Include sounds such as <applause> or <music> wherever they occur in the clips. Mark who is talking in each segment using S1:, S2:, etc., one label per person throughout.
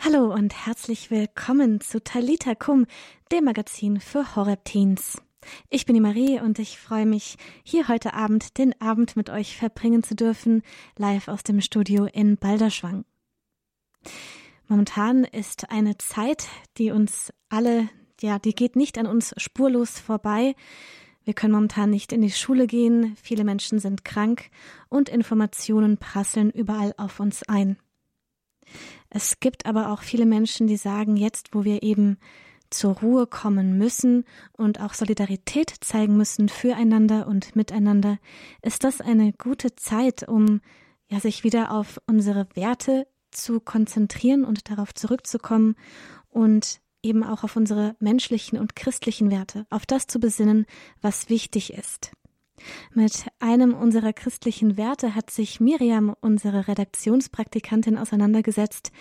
S1: Hallo und herzlich willkommen zu Talita Kum, dem Magazin für Horror Teens. Ich bin die Marie und ich freue mich, hier heute Abend den Abend mit euch verbringen zu dürfen, live aus dem Studio in Balderschwang. Momentan ist eine Zeit, die uns alle, ja, die geht nicht an uns spurlos vorbei. Wir können momentan nicht in die Schule gehen, viele Menschen sind krank und Informationen prasseln überall auf uns ein. Es gibt aber auch viele Menschen, die sagen, jetzt, wo wir eben zur Ruhe kommen müssen und auch Solidarität zeigen müssen füreinander und miteinander, ist das eine gute Zeit, um ja sich wieder auf unsere Werte zu konzentrieren und darauf zurückzukommen und eben auch auf unsere menschlichen und christlichen Werte, auf das zu besinnen, was wichtig ist. Mit einem unserer christlichen Werte hat sich Miriam, unsere Redaktionspraktikantin, auseinandergesetzt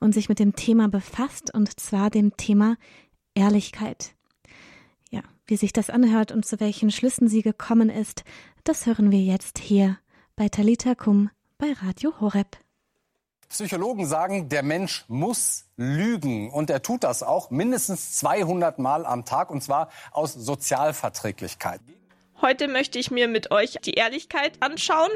S1: und sich mit dem Thema befasst, und zwar dem Thema Ehrlichkeit. Ja, wie sich das anhört und zu welchen Schlüssen sie gekommen ist, das hören wir jetzt hier bei Talita Kum bei Radio Horeb.
S2: Psychologen sagen, der Mensch muss lügen und er tut das auch mindestens 200 Mal am Tag und zwar aus Sozialverträglichkeit.
S3: Heute möchte ich mir mit euch die Ehrlichkeit anschauen,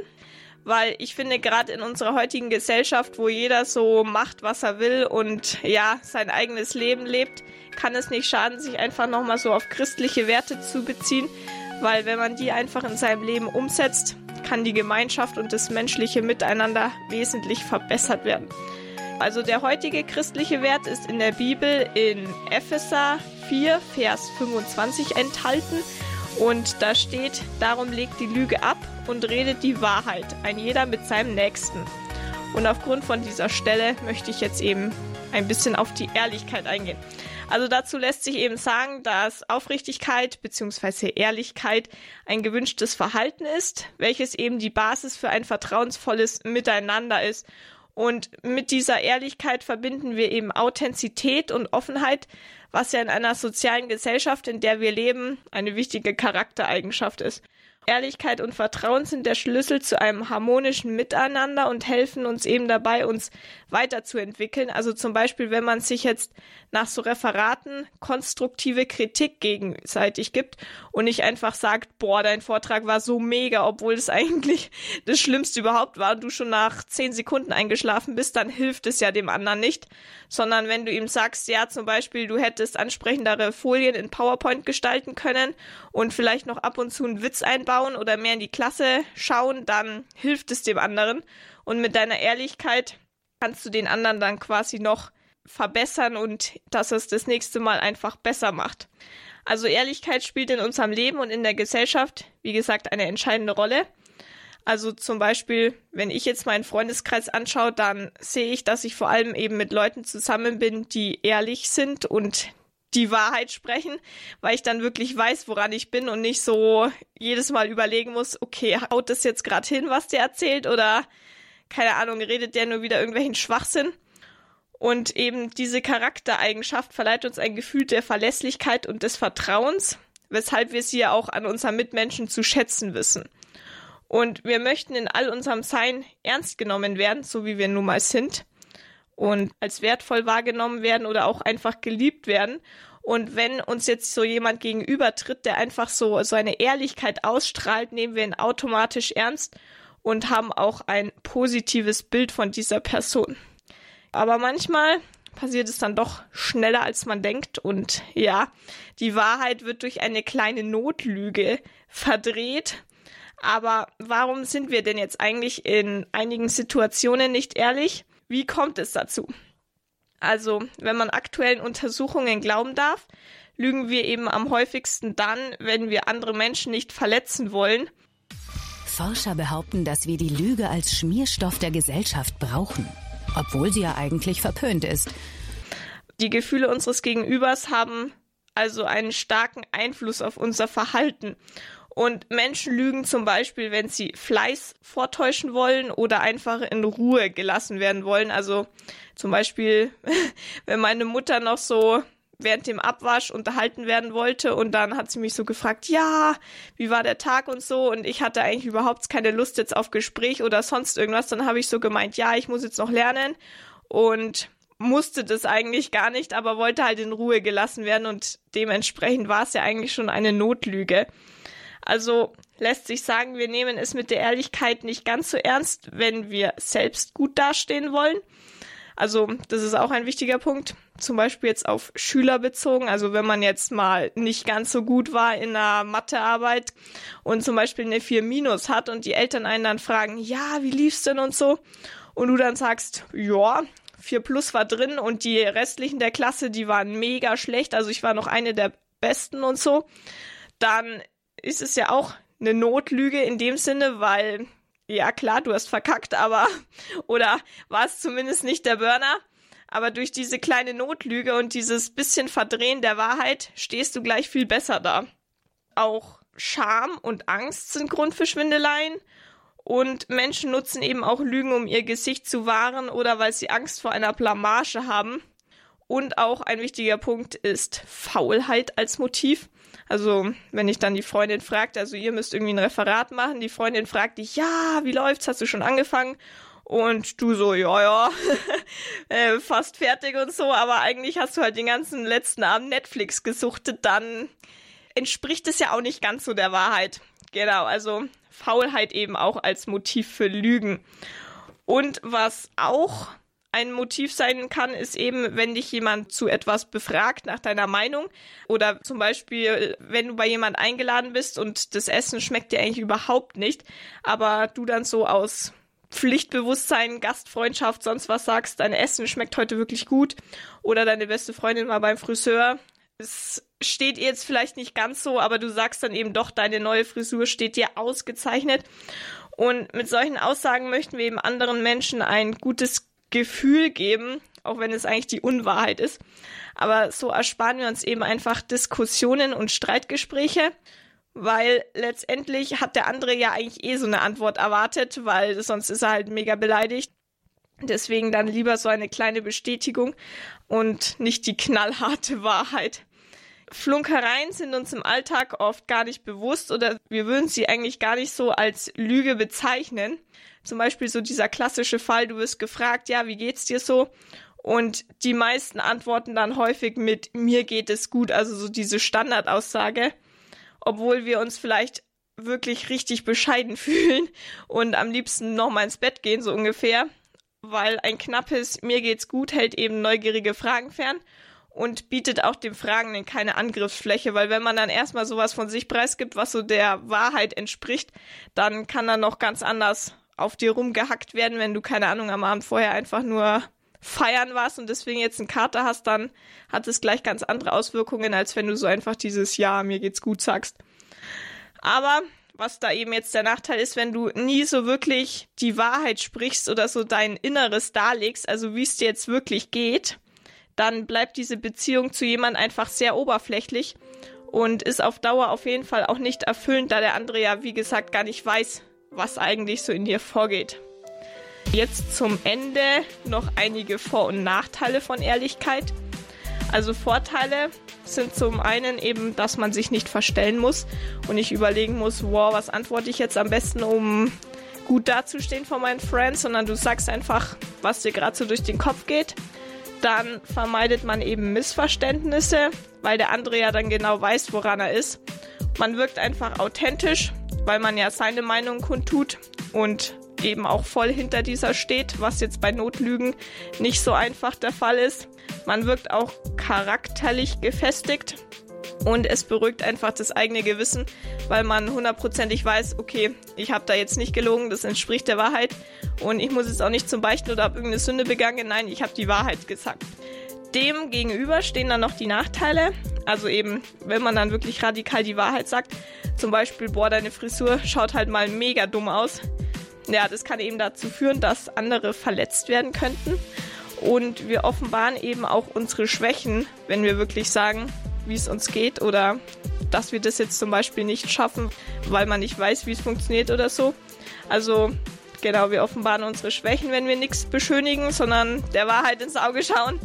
S3: weil ich finde, gerade in unserer heutigen Gesellschaft, wo jeder so macht, was er will und ja, sein eigenes Leben lebt, kann es nicht schaden, sich einfach nochmal so auf christliche Werte zu beziehen, weil wenn man die einfach in seinem Leben umsetzt, kann die Gemeinschaft und das menschliche Miteinander wesentlich verbessert werden. Also der heutige christliche Wert ist in der Bibel in Epheser 4, Vers 25 enthalten. Und da steht, darum legt die Lüge ab und redet die Wahrheit, ein jeder mit seinem Nächsten. Und aufgrund von dieser Stelle möchte ich jetzt eben ein bisschen auf die Ehrlichkeit eingehen. Also dazu lässt sich eben sagen, dass Aufrichtigkeit bzw. Ehrlichkeit ein gewünschtes Verhalten ist, welches eben die Basis für ein vertrauensvolles Miteinander ist. Und mit dieser Ehrlichkeit verbinden wir eben Authentizität und Offenheit, was ja in einer sozialen Gesellschaft, in der wir leben, eine wichtige Charaktereigenschaft ist. Ehrlichkeit und Vertrauen sind der Schlüssel zu einem harmonischen Miteinander und helfen uns eben dabei, uns weiterzuentwickeln. Also zum Beispiel, wenn man sich jetzt nach so Referaten konstruktive Kritik gegenseitig gibt und nicht einfach sagt, boah, dein Vortrag war so mega, obwohl es <laughs> eigentlich das Schlimmste überhaupt war und du schon nach zehn Sekunden eingeschlafen bist, dann hilft es ja dem anderen nicht. Sondern wenn du ihm sagst, ja, zum Beispiel, du hättest ansprechendere Folien in PowerPoint gestalten können und vielleicht noch ab und zu einen Witz einbauen, anschauen oder mehr in die Klasse schauen, dann hilft es dem anderen. Und mit deiner Ehrlichkeit kannst du den anderen dann quasi noch verbessern und dass es das nächste Mal einfach besser macht. Also Ehrlichkeit spielt in unserem Leben und in der Gesellschaft, wie gesagt, eine entscheidende Rolle. Also zum Beispiel, wenn ich jetzt meinen Freundeskreis anschaue, dann sehe ich, dass ich vor allem eben mit Leuten zusammen bin, die ehrlich sind und die Wahrheit sprechen, weil ich dann wirklich weiß, woran ich bin und nicht so jedes Mal überlegen muss, okay, haut das jetzt gerade hin, was der erzählt oder keine Ahnung, redet der nur wieder irgendwelchen Schwachsinn? Und eben diese Charaktereigenschaft verleiht uns ein Gefühl der Verlässlichkeit und des Vertrauens, weshalb wir sie ja auch an unseren Mitmenschen zu schätzen wissen. Und wir möchten in all unserem Sein ernst genommen werden, so wie wir nun mal sind und als wertvoll wahrgenommen werden oder auch einfach geliebt werden. Und wenn uns jetzt so jemand gegenübertritt, der einfach so, so eine Ehrlichkeit ausstrahlt, nehmen wir ihn automatisch ernst und haben auch ein positives Bild von dieser Person. Aber manchmal passiert es dann doch schneller, als man denkt. Und ja, die Wahrheit wird durch eine kleine Notlüge verdreht. Aber warum sind wir denn jetzt eigentlich in einigen Situationen nicht ehrlich? Wie kommt es dazu? Also, wenn man aktuellen Untersuchungen glauben darf, lügen wir eben am häufigsten dann, wenn wir andere Menschen nicht verletzen wollen.
S4: Forscher behaupten, dass wir die Lüge als Schmierstoff der Gesellschaft brauchen, obwohl sie ja eigentlich verpönt ist.
S3: Die Gefühle unseres Gegenübers haben also einen starken Einfluss auf unser Verhalten. Und Menschen lügen zum Beispiel, wenn sie Fleiß vortäuschen wollen oder einfach in Ruhe gelassen werden wollen. Also zum Beispiel, <laughs> wenn meine Mutter noch so während dem Abwasch unterhalten werden wollte und dann hat sie mich so gefragt, ja, wie war der Tag und so und ich hatte eigentlich überhaupt keine Lust jetzt auf Gespräch oder sonst irgendwas, dann habe ich so gemeint, ja, ich muss jetzt noch lernen und musste das eigentlich gar nicht, aber wollte halt in Ruhe gelassen werden und dementsprechend war es ja eigentlich schon eine Notlüge. Also lässt sich sagen, wir nehmen es mit der Ehrlichkeit nicht ganz so ernst, wenn wir selbst gut dastehen wollen. Also das ist auch ein wichtiger Punkt. Zum Beispiel jetzt auf Schüler bezogen. Also wenn man jetzt mal nicht ganz so gut war in einer Mathearbeit und zum Beispiel eine 4 minus hat und die Eltern einen dann fragen, ja, wie lief's denn und so? Und du dann sagst, ja, 4 plus war drin und die restlichen der Klasse, die waren mega schlecht. Also ich war noch eine der besten und so. Dann ist es ja auch eine Notlüge in dem Sinne, weil ja klar, du hast verkackt, aber <laughs> oder war es zumindest nicht der Burner. Aber durch diese kleine Notlüge und dieses bisschen Verdrehen der Wahrheit stehst du gleich viel besser da. Auch Scham und Angst sind Grund für Schwindeleien. Und Menschen nutzen eben auch Lügen, um ihr Gesicht zu wahren oder weil sie Angst vor einer Blamage haben. Und auch ein wichtiger Punkt ist Faulheit als Motiv. Also, wenn ich dann die Freundin fragt, also ihr müsst irgendwie ein Referat machen, die Freundin fragt dich, ja, wie läuft's? Hast du schon angefangen? Und du so, ja, ja, <laughs> äh, fast fertig und so, aber eigentlich hast du halt den ganzen letzten Abend Netflix gesuchtet, dann entspricht es ja auch nicht ganz so der Wahrheit. Genau, also Faulheit eben auch als Motiv für Lügen. Und was auch ein Motiv sein kann, ist eben, wenn dich jemand zu etwas befragt nach deiner Meinung oder zum Beispiel, wenn du bei jemand eingeladen bist und das Essen schmeckt dir eigentlich überhaupt nicht, aber du dann so aus Pflichtbewusstsein, Gastfreundschaft, sonst was sagst, dein Essen schmeckt heute wirklich gut oder deine beste Freundin war beim Friseur. Es steht ihr jetzt vielleicht nicht ganz so, aber du sagst dann eben doch, deine neue Frisur steht dir ausgezeichnet. Und mit solchen Aussagen möchten wir eben anderen Menschen ein gutes Gefühl geben, auch wenn es eigentlich die Unwahrheit ist. Aber so ersparen wir uns eben einfach Diskussionen und Streitgespräche, weil letztendlich hat der andere ja eigentlich eh so eine Antwort erwartet, weil sonst ist er halt mega beleidigt. Deswegen dann lieber so eine kleine Bestätigung und nicht die knallharte <laughs> Wahrheit. Flunkereien sind uns im Alltag oft gar nicht bewusst oder wir würden sie eigentlich gar nicht so als Lüge bezeichnen. Zum Beispiel so dieser klassische Fall, du wirst gefragt, ja, wie geht's dir so? Und die meisten antworten dann häufig mit mir geht es gut, also so diese Standardaussage, obwohl wir uns vielleicht wirklich richtig bescheiden <laughs> fühlen und am liebsten nochmal ins Bett gehen, so ungefähr, weil ein knappes mir geht's gut hält eben neugierige Fragen fern und bietet auch dem Fragenden keine Angriffsfläche, weil wenn man dann erstmal sowas von sich preisgibt, was so der Wahrheit entspricht, dann kann dann noch ganz anders auf dir rumgehackt werden, wenn du keine Ahnung am Abend vorher einfach nur feiern warst und deswegen jetzt einen Kater hast, dann hat es gleich ganz andere Auswirkungen, als wenn du so einfach dieses Ja, mir geht's gut sagst. Aber was da eben jetzt der Nachteil ist, wenn du nie so wirklich die Wahrheit sprichst oder so dein Inneres darlegst, also wie es dir jetzt wirklich geht, dann bleibt diese Beziehung zu jemandem einfach sehr oberflächlich und ist auf Dauer auf jeden Fall auch nicht erfüllend, da der andere ja, wie gesagt, gar nicht weiß, was eigentlich so in dir vorgeht. Jetzt zum Ende noch einige Vor- und Nachteile von Ehrlichkeit. Also Vorteile sind zum einen eben, dass man sich nicht verstellen muss und nicht überlegen muss, wow, was antworte ich jetzt am besten, um gut dazustehen vor meinen Friends, sondern du sagst einfach, was dir gerade so durch den Kopf geht dann vermeidet man eben Missverständnisse, weil der andere ja dann genau weiß, woran er ist. Man wirkt einfach authentisch, weil man ja seine Meinung kundtut und eben auch voll hinter dieser steht, was jetzt bei Notlügen nicht so einfach der Fall ist. Man wirkt auch charakterlich gefestigt und es beruhigt einfach das eigene Gewissen, weil man hundertprozentig weiß, okay, ich habe da jetzt nicht gelogen, das entspricht der Wahrheit und ich muss jetzt auch nicht zum Beichten oder habe irgendeine Sünde begangen, nein, ich habe die Wahrheit gesagt. Dem gegenüber stehen dann noch die Nachteile, also eben, wenn man dann wirklich radikal die Wahrheit sagt, zum Beispiel, boah, deine Frisur schaut halt mal mega dumm aus. Ja, das kann eben dazu führen, dass andere verletzt werden könnten. Und wir offenbaren eben auch unsere Schwächen, wenn wir wirklich sagen, wie es uns geht oder dass wir das jetzt zum Beispiel nicht schaffen, weil man nicht weiß, wie es funktioniert oder so. Also genau, wir offenbaren unsere Schwächen, wenn wir nichts beschönigen, sondern der Wahrheit ins Auge schauen.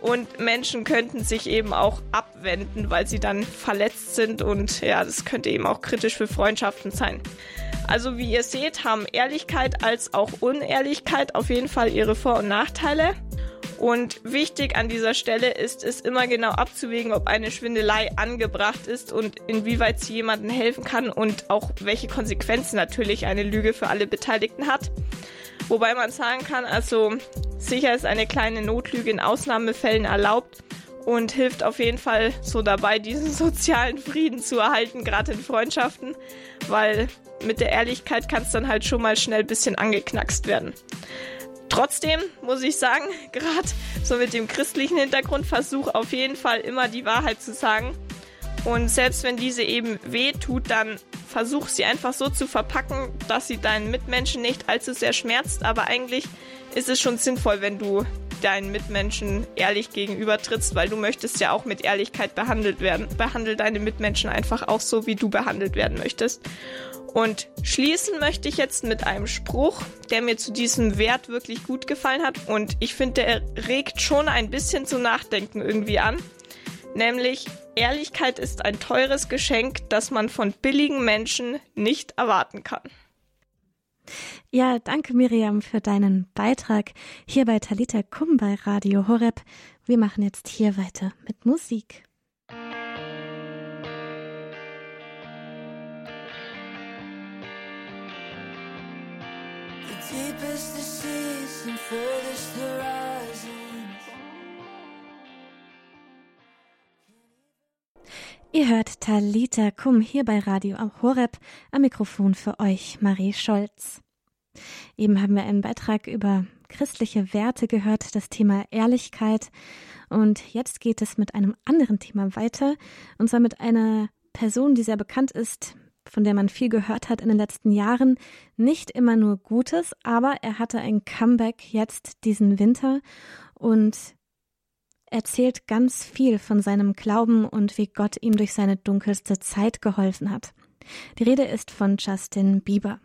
S3: Und Menschen könnten sich eben auch abwenden, weil sie dann verletzt sind und ja, das könnte eben auch kritisch für Freundschaften sein. Also wie ihr seht, haben Ehrlichkeit als auch Unehrlichkeit auf jeden Fall ihre Vor- und Nachteile. Und wichtig an dieser Stelle ist es immer genau abzuwägen, ob eine Schwindelei angebracht ist und inwieweit sie jemandem helfen kann und auch welche Konsequenzen natürlich eine Lüge für alle Beteiligten hat. Wobei man sagen kann, also sicher ist eine kleine Notlüge in Ausnahmefällen erlaubt und hilft auf jeden Fall so dabei, diesen <laughs> sozialen Frieden zu erhalten, gerade in Freundschaften, weil mit der Ehrlichkeit kann es dann halt schon mal schnell ein bisschen angeknackst werden. Trotzdem muss ich sagen, <laughs> gerade so mit dem christlichen Hintergrund, versuch auf jeden Fall immer die Wahrheit zu sagen. Und selbst wenn diese eben weh tut, dann versuch sie einfach so zu verpacken, dass sie deinen Mitmenschen nicht allzu sehr schmerzt. Aber eigentlich ist es schon sinnvoll, wenn du deinen Mitmenschen ehrlich gegenüber trittst, weil du möchtest ja auch mit Ehrlichkeit behandelt werden. Behandel deine Mitmenschen einfach auch so, wie du behandelt werden möchtest. Und schließen möchte ich jetzt mit einem Spruch, der mir zu diesem Wert wirklich gut gefallen hat. Und ich finde, der regt schon ein bisschen zu nachdenken irgendwie an. Nämlich, Ehrlichkeit ist ein teures Geschenk, das man von billigen Menschen nicht erwarten kann.
S1: Ja, danke Miriam für deinen Beitrag hier bei Talita Kum bei Radio Horeb. Wir machen jetzt hier weiter mit Musik. Ihr hört Talita Kum hier bei Radio Horeb am Mikrofon für euch Marie Scholz. Eben haben wir einen Beitrag über christliche Werte gehört, das Thema Ehrlichkeit. Und jetzt geht es mit einem anderen Thema weiter, und zwar mit einer Person, die sehr bekannt ist, von der man viel gehört hat in den letzten Jahren. Nicht immer nur Gutes, aber er hatte ein Comeback jetzt diesen Winter und erzählt ganz viel von seinem Glauben und wie Gott ihm durch seine dunkelste Zeit geholfen hat. Die Rede ist von Justin Bieber.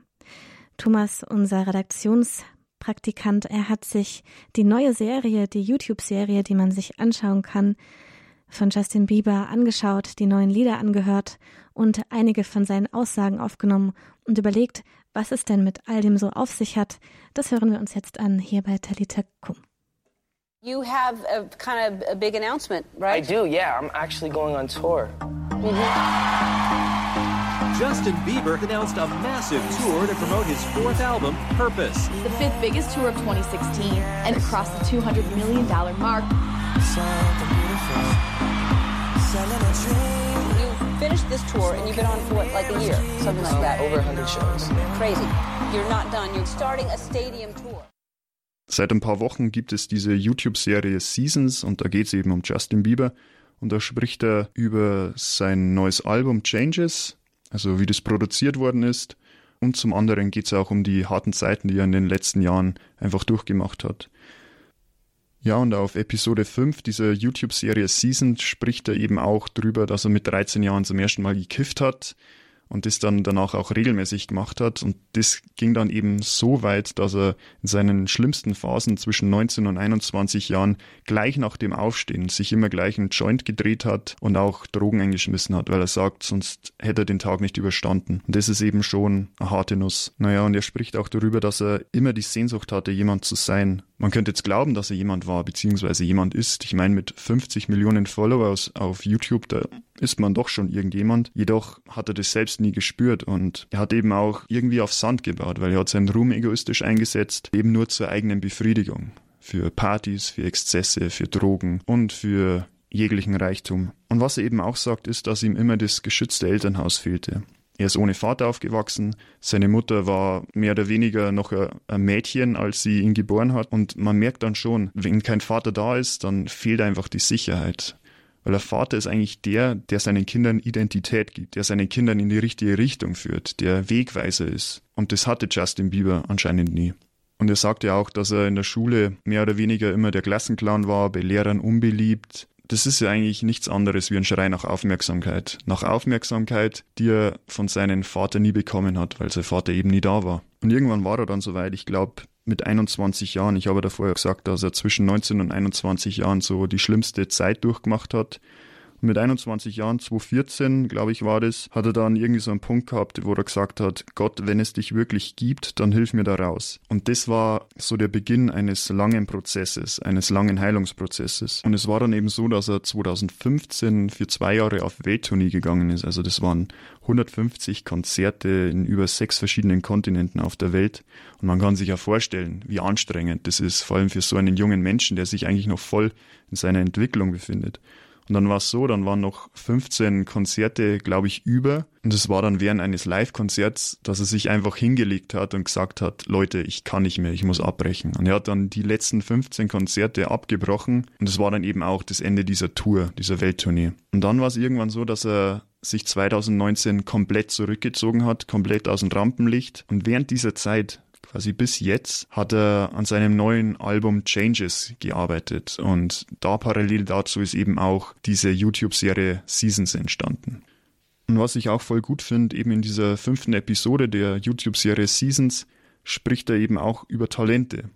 S1: Thomas, unser Redaktionspraktikant, er hat sich die neue Serie, die YouTube-Serie, die man sich anschauen kann, von Justin Bieber angeschaut, die neuen Lieder angehört und einige von seinen Aussagen aufgenommen und überlegt, was es denn mit all dem so auf sich hat. Das hören wir uns jetzt an hier bei Talita Kum.
S5: You have a kind of a big announcement, right?
S6: I do, yeah. I'm actually going on tour. Mm -hmm.
S7: Justin Bieber announced a massive tour to promote his fourth album, Purpose.
S8: The fifth biggest tour of 2016 and crossed the $200 million mark.
S5: You finished this tour and you've been on for what, like a year? Something like that.
S6: Over 100 shows.
S5: Crazy. You're not done. You're starting a stadium tour.
S9: Seit ein paar Wochen gibt es diese YouTube-Serie Seasons und da geht es eben um Justin Bieber. Und da spricht er über sein neues Album Changes, also wie das produziert worden ist. Und zum anderen geht es auch um die harten Zeiten, die er in den letzten Jahren einfach durchgemacht hat. Ja, und auf Episode 5 dieser YouTube-Serie Season spricht er eben auch drüber, dass er mit 13 Jahren zum ersten Mal gekifft hat und das dann danach auch regelmäßig gemacht hat. Und das ging dann eben so weit, dass er in seinen schlimmsten Phasen zwischen 19 und 21 Jahren gleich nach dem Aufstehen sich immer gleich einen Joint gedreht hat und auch Drogen eingeschmissen hat, weil er sagt, sonst hätte er den Tag nicht überstanden. Und das ist eben schon eine harte Nuss. Naja, und er spricht auch darüber, dass er immer die Sehnsucht hatte, jemand zu sein, man könnte jetzt glauben, dass er jemand war, beziehungsweise jemand ist. Ich meine, mit 50 Millionen Followers auf YouTube, da ist man doch schon irgendjemand. Jedoch hat er das selbst nie gespürt und er hat eben auch irgendwie auf Sand gebaut, weil er hat seinen Ruhm egoistisch eingesetzt, eben nur zur eigenen Befriedigung. Für Partys, für Exzesse, für Drogen und für jeglichen Reichtum. Und was er eben auch sagt, ist, dass ihm immer das geschützte Elternhaus fehlte. Er ist ohne Vater aufgewachsen. Seine Mutter war mehr oder weniger noch ein Mädchen, als sie ihn geboren hat. Und man merkt dann schon, wenn kein Vater da ist, dann fehlt einfach die Sicherheit. Weil der Vater ist eigentlich der, der seinen Kindern Identität gibt, der seinen Kindern in die richtige Richtung führt, der Wegweiser ist. Und das hatte Justin Bieber anscheinend nie. Und er sagte auch, dass er in der Schule mehr oder weniger immer der Klassenclown war, bei Lehrern unbeliebt, das ist ja eigentlich nichts anderes wie ein Schrei nach Aufmerksamkeit. Nach Aufmerksamkeit, die er von seinem Vater nie bekommen hat, weil sein Vater eben nie da war. Und irgendwann war er dann soweit, ich glaube, mit 21 Jahren. Ich habe davor ja gesagt, dass er zwischen 19 und 21 Jahren so die schlimmste Zeit durchgemacht hat. Mit 21 Jahren, 2014, glaube ich, war das, hat er dann irgendwie so einen Punkt gehabt, wo er gesagt hat, Gott, wenn es dich wirklich gibt, dann hilf mir da raus. Und das war so der Beginn eines langen Prozesses, eines langen Heilungsprozesses. Und es war dann eben so, dass er 2015 für zwei Jahre auf Welttournee gegangen ist. Also das waren 150 Konzerte in über sechs verschiedenen Kontinenten auf der Welt. Und man kann sich ja vorstellen, wie anstrengend das ist, vor allem für so einen jungen Menschen, der sich eigentlich noch voll in seiner Entwicklung befindet. Und dann war es so, dann waren noch 15 Konzerte, glaube ich, über. Und es war dann während eines Live-Konzerts, dass er sich einfach hingelegt hat und gesagt hat, Leute, ich kann nicht mehr, ich muss abbrechen. Und er hat dann die letzten 15 Konzerte abgebrochen. Und es war dann eben auch das Ende dieser Tour, dieser Welttournee. Und dann war es irgendwann so, dass er sich 2019 komplett zurückgezogen hat, komplett aus dem Rampenlicht. Und während dieser Zeit quasi bis jetzt hat er an seinem neuen Album Changes gearbeitet und da parallel dazu ist eben auch diese YouTube-Serie Seasons entstanden. Und was ich auch voll gut finde, eben in dieser fünften Episode der YouTube-Serie Seasons spricht er eben auch über Talente.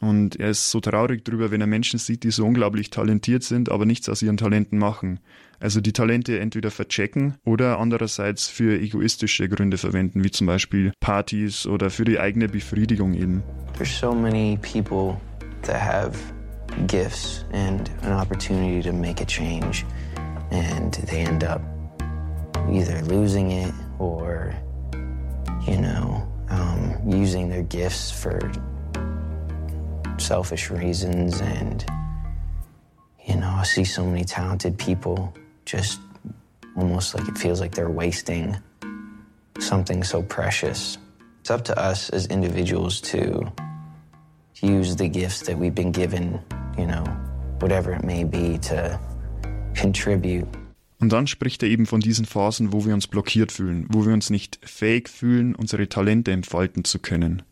S9: Und er ist so traurig drüber, wenn er Menschen sieht, die so unglaublich talentiert sind, aber nichts aus ihren Talenten machen. Also die Talente entweder verchecken oder andererseits für egoistische Gründe verwenden, wie zum Beispiel Partys oder für die eigene Befriedigung eben.
S6: There's so many people that have gifts and an opportunity to make a change and they end up either losing it or you know um, using their gifts for selfish reasons and you know i see so many talented people just almost like it feels like they're wasting something so precious. It's up to us as individuals to use the gifts that we've been given you know whatever it may be to contribute.
S9: Und dann spricht er eben von diesen Phasen, wo wir uns blockiert fühlen, wo wir uns nicht fähig fühlen, unsere Talente entfalten zu können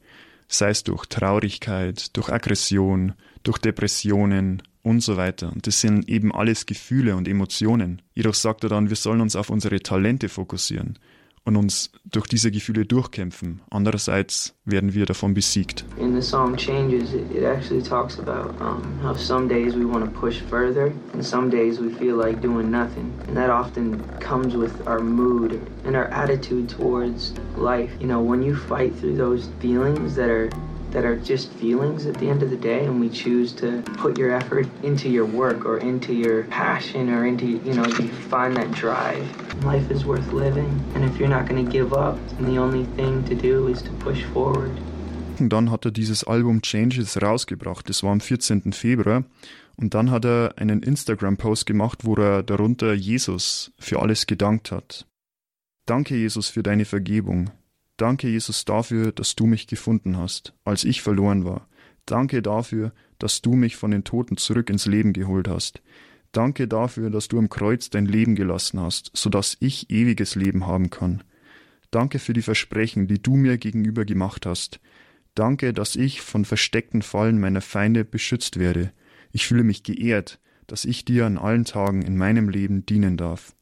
S9: sei es durch Traurigkeit, durch Aggression, durch Depressionen und so weiter. Und das sind eben alles Gefühle und Emotionen. Jedoch sagt er dann, wir sollen uns auf unsere Talente fokussieren und uns durch diese Gefühle durchkämpfen. Andererseits werden wir davon besiegt.
S10: In the song Changes, it actually talks about um, how some days we want to push further and some days we feel like doing nothing. And that often comes with our mood and our attitude towards life. You know, when you fight through those feelings that are that are just feelings at the end of the day and we choose to put your effort into your work or into your passion or into you know you find that drive life is worth living and if you're not going to give up then the only thing to do is to push forward
S9: dann hat er dieses Album Changes rausgebracht. Das war am 14. Februar. Und dann hat er einen Instagram-Post gemacht, wo er darunter Jesus für alles gedankt hat. Danke, Jesus, für deine Vergebung. Danke, Jesus, dafür, dass du mich gefunden hast, als ich verloren war. Danke dafür, dass du mich von den Toten zurück ins Leben geholt hast. Danke dafür, dass du am Kreuz dein Leben gelassen hast, so dass ich ewiges Leben haben kann. Danke für die Versprechen, die du mir gegenüber gemacht hast. Danke, dass ich von versteckten Fallen meiner Feinde beschützt werde. Ich fühle mich geehrt, dass ich dir an allen Tagen in meinem Leben dienen darf.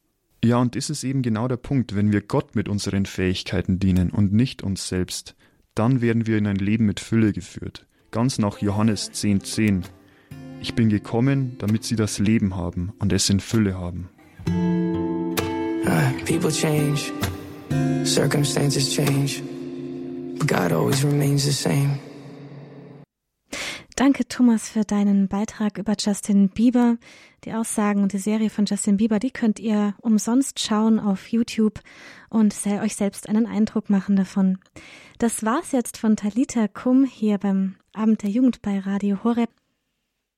S9: Ja, und das ist eben genau der Punkt, wenn wir Gott mit unseren Fähigkeiten dienen und nicht uns selbst, dann werden wir in ein Leben mit Fülle geführt. Ganz nach Johannes 10,10. 10. Ich bin gekommen, damit sie das Leben haben und es in Fülle haben.
S10: Uh, people change, circumstances change, but God always remains the same.
S1: Danke, Thomas, für deinen Beitrag über Justin Bieber. Die Aussagen und die Serie von Justin Bieber, die könnt ihr umsonst schauen auf YouTube und euch selbst einen Eindruck machen davon. Das war's jetzt von Talita Kum hier beim Abend der Jugend bei Radio Horeb.